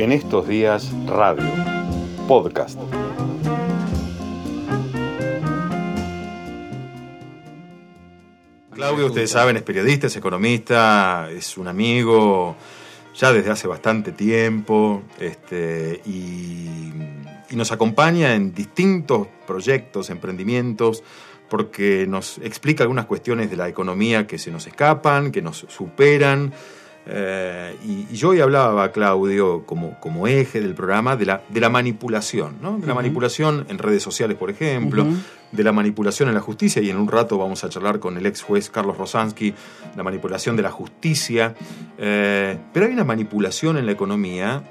En estos días, radio, podcast. Claudio, ustedes saben, es periodista, es economista, es un amigo ya desde hace bastante tiempo este, y, y nos acompaña en distintos proyectos, emprendimientos, porque nos explica algunas cuestiones de la economía que se nos escapan, que nos superan. Eh, y, yo hoy hablaba, Claudio, como, como eje del programa, de la, de la manipulación, ¿no? De la manipulación en redes sociales, por ejemplo, de la manipulación en la justicia, y en un rato vamos a charlar con el ex juez Carlos Rosansky, la manipulación de la justicia. Eh, pero hay una manipulación en la economía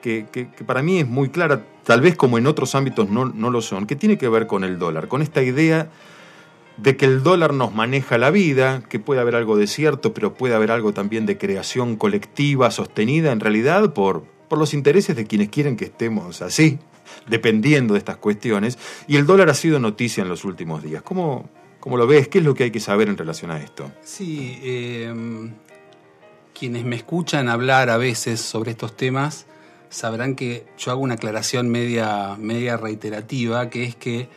que, que, para mí es muy clara, tal vez como en otros ámbitos no, no lo son, que tiene que ver con el dólar, con esta idea de que el dólar nos maneja la vida, que puede haber algo de cierto, pero puede haber algo también de creación colectiva sostenida en realidad por, por los intereses de quienes quieren que estemos así, dependiendo de estas cuestiones. Y el dólar ha sido noticia en los últimos días. ¿Cómo, lo ves? ¿Qué es lo que hay que saber en relación a esto? Sí, eh, quienes me escuchan hablar a veces sobre estos temas sabrán que yo hago una aclaración media, media reiterativa, que es que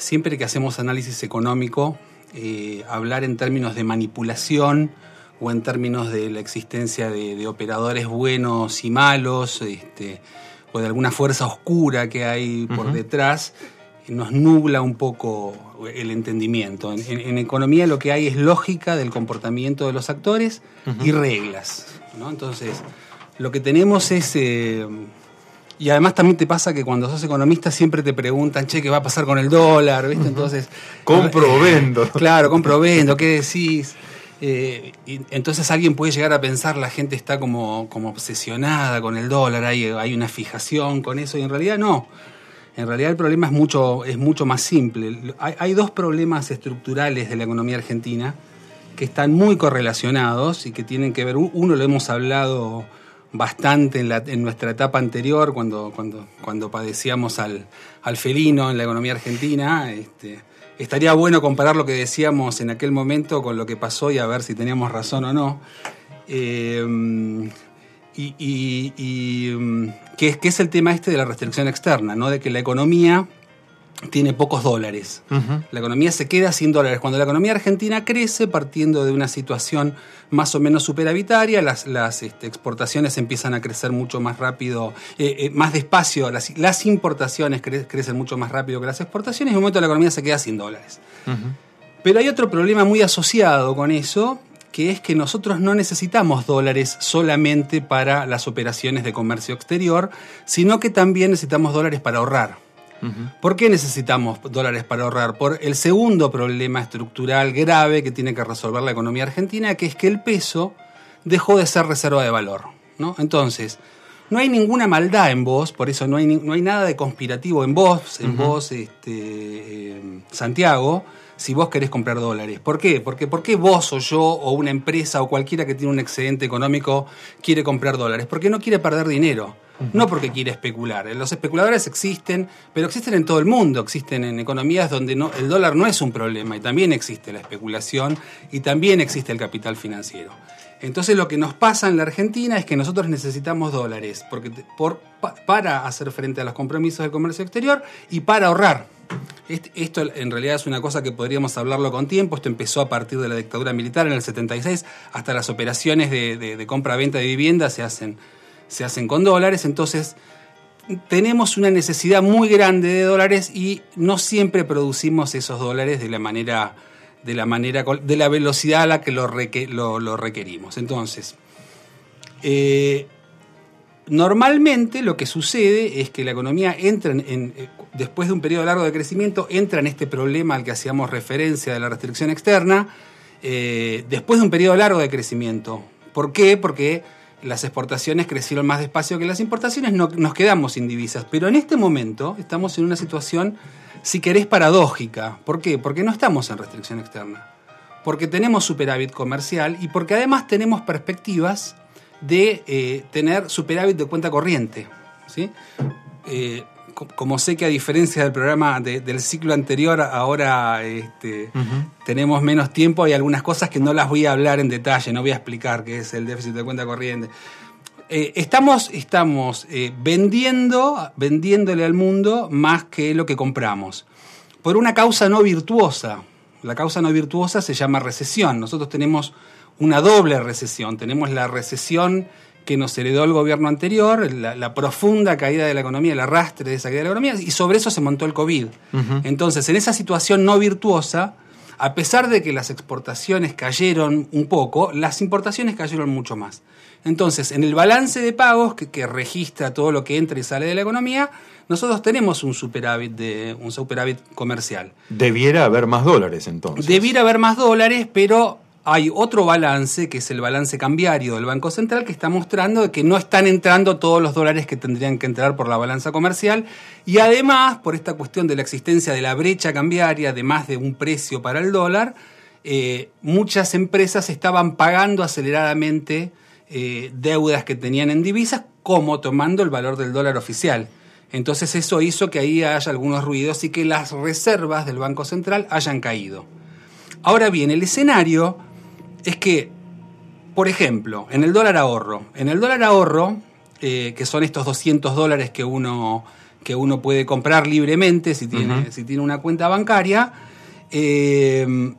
siempre que hacemos análisis económico, eh, hablar en términos de manipulación o en términos de la existencia de, operadores buenos y malos, este, o de alguna fuerza oscura que hay por detrás, nos nubla un poco el entendimiento. En, economía lo que hay es lógica del comportamiento de los actores y reglas. Entonces, lo que tenemos es... Eh, y además también te pasa que cuando sos economista siempre te preguntan, che, ¿qué va a pasar con el dólar? ¿Viste? Entonces. Compro vendo. Claro, compro o vendo, ¿qué decís? Eh, y entonces alguien puede llegar a pensar, la gente está como, como obsesionada con el dólar, hay, hay una fijación con eso, y en realidad no. En realidad el problema es mucho, es mucho más simple. Hay, hay dos problemas estructurales de la economía argentina que están muy correlacionados y que tienen que ver, uno lo hemos hablado bastante en, en, nuestra etapa anterior, cuando, cuando, cuando padecíamos al, al, felino en la economía argentina. Este, estaría bueno comparar lo que decíamos en aquel momento con lo que pasó y a ver si teníamos razón o no. Eh, y, y, y mm, que, que, es el tema este de la restricción externa, ¿no? de que la economía tiene pocos dólares. La economía se queda sin dólares. Cuando la economía argentina crece, partiendo de una situación más o menos superavitaria, las, las este, exportaciones empiezan a crecer mucho más rápido, eh, eh, más despacio, las, las importaciones crecen mucho más rápido que las exportaciones, y en un momento la economía se queda sin dólares. Pero hay otro problema muy asociado con eso, que es que nosotros no necesitamos dólares solamente para las operaciones de comercio exterior, sino que también necesitamos dólares para ahorrar. ¿Por qué necesitamos dólares para ahorrar? Por el segundo problema estructural grave que tiene que resolver la economía argentina, que es que el peso dejó de ser reserva de valor. ¿no? Entonces, no hay ninguna maldad en vos, por eso no hay, no hay nada de conspirativo en vos, en vos, este, eh, Santiago, si vos querés comprar dólares. ¿Por qué? Porque ¿por qué vos o yo o una empresa o cualquiera que tiene un excedente económico quiere comprar dólares? Porque no quiere perder dinero. No porque quiere especular. Los especuladores existen, pero existen en todo el mundo. Existen en economías donde el dólar no es un problema y también existe la especulación y también existe el capital financiero. Entonces lo que nos pasa en la Argentina es que nosotros necesitamos dólares porque, por, para hacer frente a los compromisos del comercio exterior y para ahorrar. Esto en realidad es una cosa que podríamos hablarlo con tiempo. Esto empezó a partir de la dictadura militar en el 76. Hasta las operaciones de, de compra-venta de viviendas se hacen se hacen con dólares, entonces tenemos una necesidad muy grande de dólares y no siempre producimos esos dólares de la manera, de la, manera, de la velocidad a la que lo, requerimos. Entonces, eh, normalmente lo que sucede es que la economía entra en, eh, después de un periodo largo de crecimiento, entra en este problema al que hacíamos referencia de la restricción externa, eh, después de un periodo largo de crecimiento. ¿Por qué? Porque las exportaciones crecieron más despacio que las importaciones, no, nos quedamos sin divisas. Pero en este momento estamos en una situación, si querés, paradójica. ¿Por qué? Porque no estamos en restricción externa. Porque tenemos superávit comercial y porque además tenemos perspectivas de eh, tener superávit de cuenta corriente. ¿sí? Eh, como sé que a diferencia del programa del ciclo anterior, ahora este, tenemos menos tiempo, hay algunas cosas que no las voy a hablar en detalle, no voy a explicar qué es el déficit de cuenta corriente. Eh, estamos estamos eh, vendiendo, vendiéndole al mundo más que lo que compramos. Por una causa no virtuosa. La causa no virtuosa se llama recesión. Nosotros tenemos una doble recesión. Tenemos la recesión que nos heredó el gobierno anterior, la, profunda caída de la economía, el arrastre de esa caída de la economía, y sobre eso se montó el COVID. Entonces, en esa situación no virtuosa, a pesar de que las exportaciones cayeron un poco, las importaciones cayeron mucho más. Entonces, en el balance de pagos que, registra todo lo que entra y sale de la economía, nosotros tenemos un superávit de un superávit comercial. Debiera haber más dólares entonces. Debiera haber más dólares, pero hay otro balance, que es el balance cambiario del Banco Central, que está mostrando que no están entrando todos los dólares que tendrían que entrar por la balanza comercial. Y además, por esta cuestión de la existencia de la brecha cambiaria de más de un precio para el dólar, eh, muchas empresas estaban pagando aceleradamente eh, deudas que tenían en divisas, como tomando el valor del dólar oficial. Entonces eso hizo que ahí haya algunos ruidos y que las reservas del Banco Central hayan caído. Ahora bien, el escenario es que, por ejemplo, en el dólar ahorro, en el dólar ahorro, eh, que son estos 200 dólares que uno, que uno puede comprar libremente si tiene, si tiene una cuenta bancaria, eh,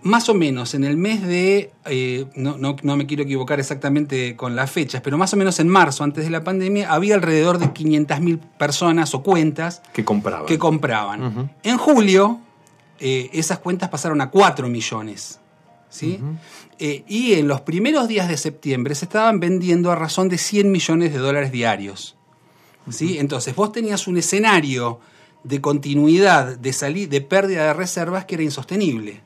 más o menos en el mes de, eh, no, no, me quiero equivocar exactamente con las fechas, pero más o menos en marzo, antes de la pandemia, había alrededor de 500.000 personas o cuentas que compraban. Que compraban. En julio, esas cuentas pasaron a 4 millones. ¿Sí? Eh, y en los primeros días de septiembre se estaban vendiendo a razón de 100 millones de dólares diarios. ¿sí? Entonces vos tenías un escenario de continuidad, de, de pérdida de reservas que era insostenible.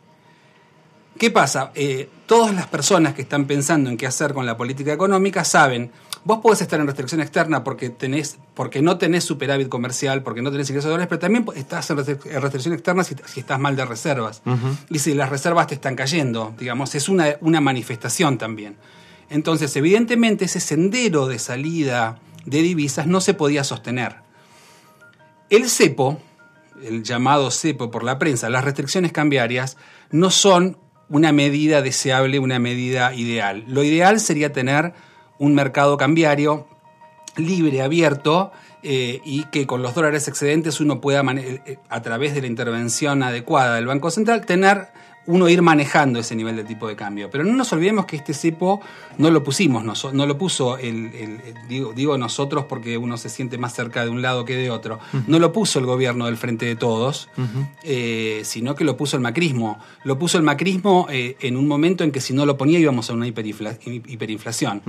¿Qué pasa? Eh, todas las personas que están pensando en qué hacer con la política económica saben Vos podés estar en restricción externa porque, tenés, porque no tenés superávit comercial, porque no tenés ingresos de dólares, pero también estás en restricción externa si, estás mal de reservas. Y si las reservas te están cayendo, digamos, es una, una manifestación también. Entonces, evidentemente, ese sendero de salida de divisas no se podía sostener. El cepo, el llamado cepo por la prensa, las restricciones cambiarias, no son una medida deseable, una medida ideal. Lo ideal sería tener un mercado cambiario libre, abierto, eh, y que con los dólares excedentes uno pueda, eh, a través de la intervención adecuada del Banco Central, tener uno ir manejando ese nivel de tipo de cambio. Pero no nos olvidemos que este cepo no lo pusimos, no, lo puso el, digo, nosotros porque uno se siente más cerca de un lado que de otro. No lo puso el gobierno del Frente de Todos, eh, sino que lo puso el macrismo. Lo puso el macrismo eh, en un momento en que si no lo ponía íbamos a una hiperinflación.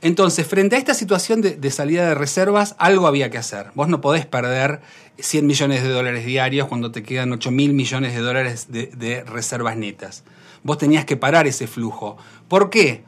Entonces, frente a esta situación de, salida de reservas, algo había que hacer. Vos no podés perder 100 millones de dólares diarios cuando te quedan 8 mil millones de dólares de, reservas netas. Vos tenías que parar ese flujo. ¿Por qué?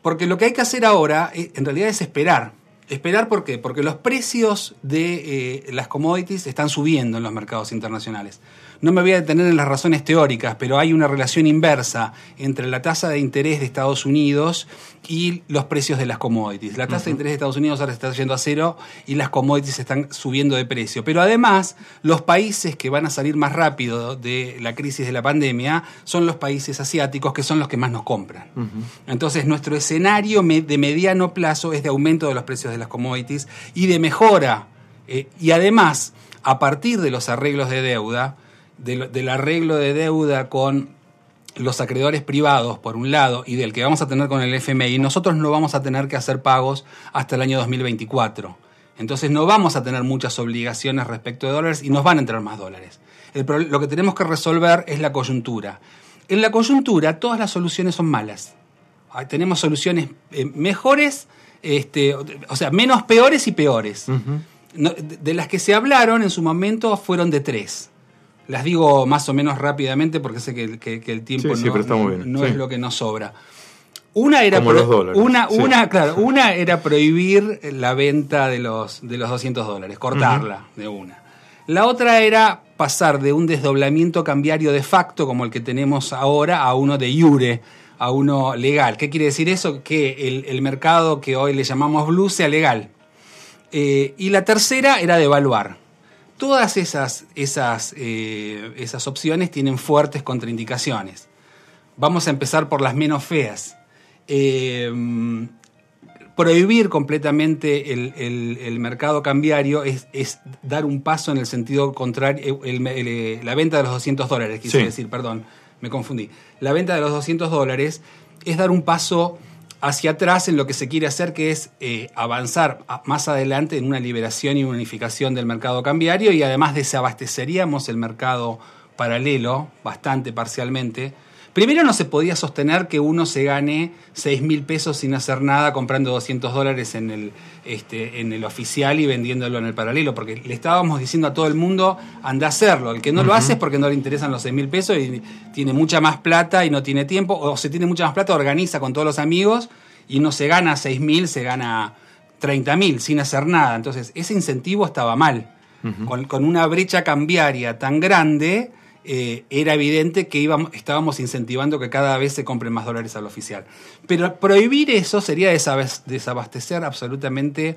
Porque lo que hay que hacer ahora eh, en realidad es esperar. Esperar por qué? Porque los precios de eh, las commodities están subiendo en los mercados internacionales. No me voy a detener en las razones teóricas, pero hay una relación inversa entre la tasa de interés de Estados Unidos y los precios de las commodities. La tasa de interés de Estados Unidos ahora está yendo a cero y las commodities están subiendo de precio. Pero además, los países que van a salir más rápido de la crisis de la pandemia son los países asiáticos, que son los que más nos compran. Entonces, nuestro escenario de mediano plazo es de aumento de los precios de las commodities y de mejora. Eh, y además, a partir de los arreglos de deuda, del, arreglo de deuda con los acreedores privados, por un lado, y del que vamos a tener con el FMI, nosotros no vamos a tener que hacer pagos hasta el año 2024. Entonces no vamos a tener muchas obligaciones respecto de dólares y nos van a entrar más dólares. lo que tenemos que resolver es la coyuntura. En la coyuntura todas las soluciones son malas. Tenemos soluciones eh, mejores, este, o sea, menos peores y peores. de las que se hablaron en su momento fueron de tres. Las digo más o menos rápidamente porque sé que, el tiempo no, es lo que nos sobra. Una era, Una, una, claro, una era prohibir la venta de los, de los 200 dólares, cortarla de una. La otra era pasar de un desdoblamiento cambiario de facto, como el que tenemos ahora, a uno de iure, a uno legal. ¿Qué quiere decir eso? Que el, mercado que hoy le llamamos blue sea legal. Eh, y la tercera era devaluar todas esas, esas, eh, esas opciones tienen fuertes contraindicaciones. Vamos a empezar por las menos feas. Eh, prohibir completamente el, mercado cambiario es, dar un paso en el sentido contrario, eh, la venta de los 200 dólares, quise decir, perdón, me confundí. La venta de los 200 dólares es dar un paso hacia atrás en lo que se quiere hacer, que es eh, avanzar más adelante en una liberación y unificación del mercado cambiario y además desabasteceríamos el mercado paralelo bastante parcialmente Primero no se podía sostener que uno se gane 6 mil pesos sin hacer nada comprando 200 dólares en el, este, en el oficial y vendiéndolo en el paralelo, porque le estábamos diciendo a todo el mundo, anda a hacerlo. El que no lo hace es porque no le interesan los 6 mil pesos y tiene mucha más plata y no tiene tiempo, o se tiene mucha más plata, organiza con todos los amigos y no se gana 6 mil, se gana 30 mil sin hacer nada. Entonces ese incentivo estaba mal. con, con una brecha cambiaria tan grande, eh, era evidente que estábamos incentivando que cada vez se compren más dólares al oficial. Pero prohibir eso sería desabastecer absolutamente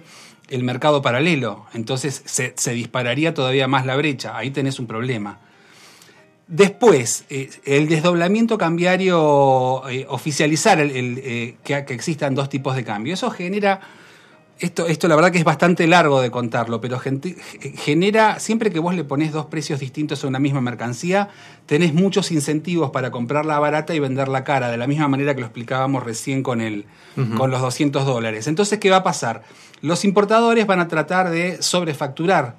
el mercado paralelo. Entonces se, dispararía todavía más la brecha. Ahí tenés un problema. Después, eh, el desdoblamiento cambiario, eh, oficializar el, que existan dos tipos de cambio. Eso genera esto, esto la verdad que es bastante largo de contarlo, pero genera, siempre que vos le pones dos precios distintos a una misma mercancía, tenés muchos incentivos para comprarla barata y venderla cara, de la misma manera que lo explicábamos recién con, el, con los 200 dólares. Entonces, ¿qué va a pasar? Los importadores van a tratar de sobrefacturar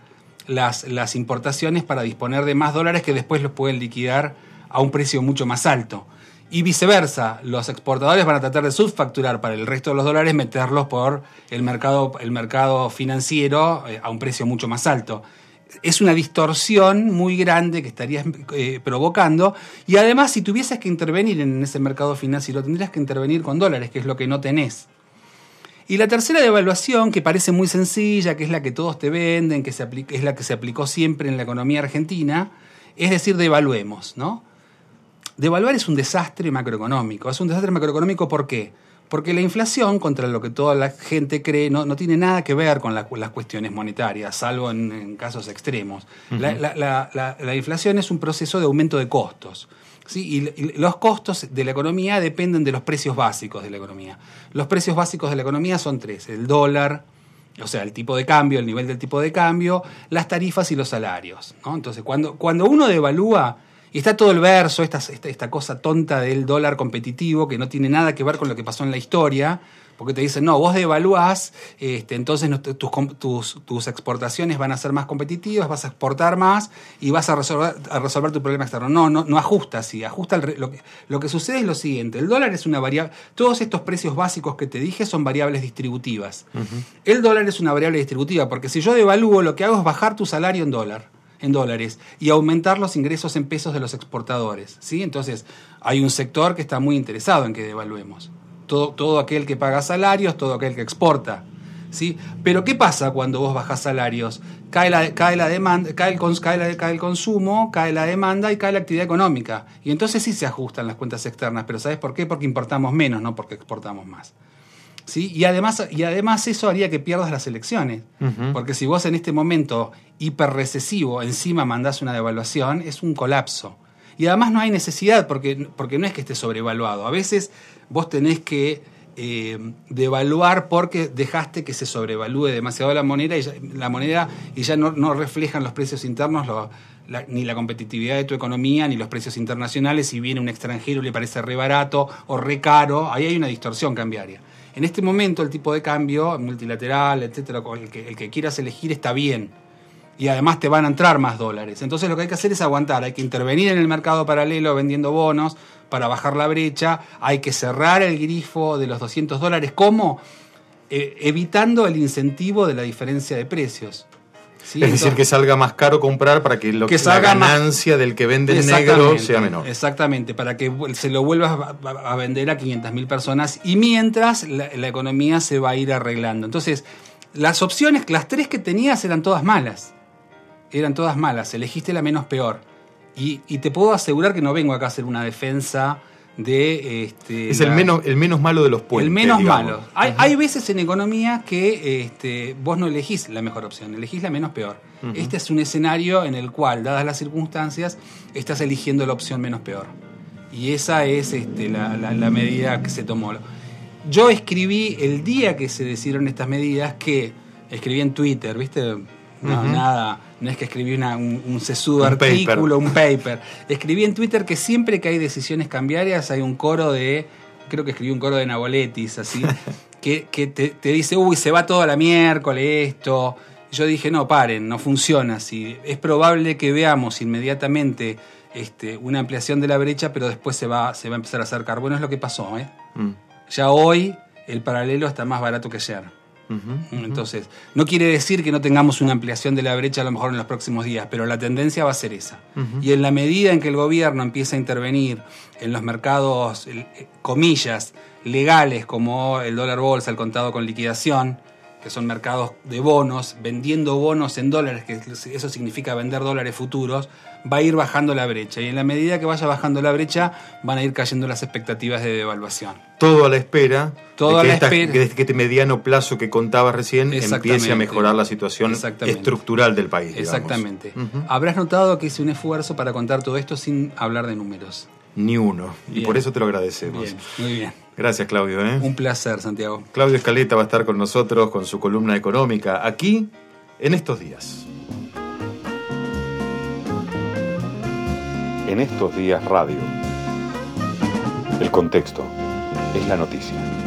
las, las importaciones para disponer de más dólares que después los pueden liquidar a un precio mucho más alto. Y viceversa, los exportadores van a tratar de subfacturar para el resto de los dólares, meterlos por el mercado, el mercado financiero eh, a un precio mucho más alto. Es una distorsión muy grande que estarías eh, provocando y además si tuvieses que intervenir en ese mercado financiero tendrías que intervenir con dólares, que es lo que no tenés. Y la tercera devaluación, que parece muy sencilla, que es la que todos te venden, que se es la que se aplicó siempre en la economía argentina, es decir, devaluemos, ¿no? Devaluar es un desastre macroeconómico. Es un desastre macroeconómico ¿por qué? Porque la inflación, contra lo que toda la gente cree, no, tiene nada que ver con las cuestiones monetarias, salvo en, casos extremos. la, inflación es un proceso de aumento de costos. ¿sí? Y, los costos de la economía dependen de los precios básicos de la economía. Los precios básicos de la economía son tres: el dólar, o sea, el tipo de cambio, el nivel del tipo de cambio, las tarifas y los salarios. Entonces, cuando, cuando uno devalúa y está todo el verso, esta, esta, cosa tonta del dólar competitivo que no tiene nada que ver con lo que pasó en la historia, porque te dicen, no, vos devaluás, este, entonces tus, tus, exportaciones van a ser más competitivas, vas a exportar más y vas a resolver, a resolver tu problema externo. No, no, no ajusta así, ajusta lo, que, lo que sucede es lo siguiente, el dólar es una variable, todos estos precios básicos que te dije son variables distributivas. El dólar es una variable distributiva, porque si yo devalúo, lo que hago es bajar tu salario en dólar dólares y aumentar los ingresos en pesos de los exportadores. ¿sí? Entonces, hay un sector que está muy interesado en que devaluemos. Todo, todo aquel que paga salarios, todo aquel que exporta. ¿sí? Pero ¿qué pasa cuando vos bajas salarios? Cae la, cae la demanda, cae el, cae, cae el consumo, cae la demanda y cae la actividad económica. Y entonces sí se ajustan las cuentas externas. Pero ¿sabes por qué? Porque importamos menos, no porque exportamos más. ¿Sí? Y, además, y además eso haría que pierdas las elecciones. Porque si vos en este momento hiperrecesivo encima mandás una devaluación, es un colapso. Y además no hay necesidad, porque, porque no es que esté sobrevaluado. A veces vos tenés que eh, devaluar porque dejaste que se sobrevalúe demasiado la moneda y ya, la moneda y ya no, no reflejan los precios internos, ni la competitividad de tu economía, ni los precios internacionales. Si viene un extranjero y le parece re barato o re caro, ahí hay una distorsión cambiaria. En este momento el tipo de cambio multilateral, etcétera, el que, el que quieras elegir está bien y además te van a entrar más dólares. Entonces lo que hay que hacer es aguantar, hay que intervenir en el mercado paralelo vendiendo bonos para bajar la brecha, hay que cerrar el grifo de los 200 dólares. ¿Cómo? Eh, evitando el incentivo de la diferencia de precios. Es decir, que salga más caro comprar para que, lo, que la ganancia del que vende en negro sea menor. Exactamente, para que se lo vuelvas a, vender a 500.000 personas y mientras la, la economía se va a ir arreglando. Entonces, las opciones, las tres que tenías eran todas malas eran todas malas, elegiste la menos peor. Y, te puedo asegurar que no vengo acá a hacer una defensa de... Este, es el, menos, el menos malo de los puentes. El menos malo. Hay, veces en economía que este, vos no elegís la mejor opción, elegís la menos peor. Este es un escenario en el cual, dadas las circunstancias, estás eligiendo la opción menos peor. Y esa es este, la, la medida que se tomó. Yo escribí el día que se decidieron estas medidas que escribí en Twitter, ¿viste? No, nada, no es que escribí una- un, un sesudo Un artículo, un paper. Escribí en Twitter que siempre que hay decisiones cambiarias hay un coro de, creo que escribí un coro de Naboletis, así, que, que te, te dice, uy, se va toda la miércoles esto. Yo dije, no, paren, no funciona así. Es probable que veamos inmediatamente este, una ampliación de la brecha, pero después se va, se va a empezar a acercar. Bueno, es lo que pasó, ¿eh? Mm. Ya hoy el paralelo está más barato que ayer. Entonces, no quiere decir que no tengamos una ampliación de la brecha a lo mejor en los próximos días, pero la tendencia va a ser esa. Y en la medida en que el gobierno empieza a intervenir en los mercados, eh, comillas, legales como el dólar bolsa, el contado con liquidación, que son mercados de bonos, vendiendo bonos en dólares, que eso significa vender dólares futuros, va a ir bajando la brecha. Y en la medida que vaya bajando la brecha, van a ir cayendo las expectativas de devaluación. Todo a la espera Todo de a la esta- espera. que este mediano plazo que contabas recién empiece a mejorar la situación estructural del país. digamos. Exactamente. Habrás notado que hice un esfuerzo para contar todo esto sin hablar de números. Ni uno. Y por eso te lo agradecemos. Bien, muy bien. Gracias, Claudio. ¿eh? Un placer, Santiago. Claudio Escaleta va a estar con nosotros con su columna económica aquí en estos días. En estos días radio. El contexto es la noticia.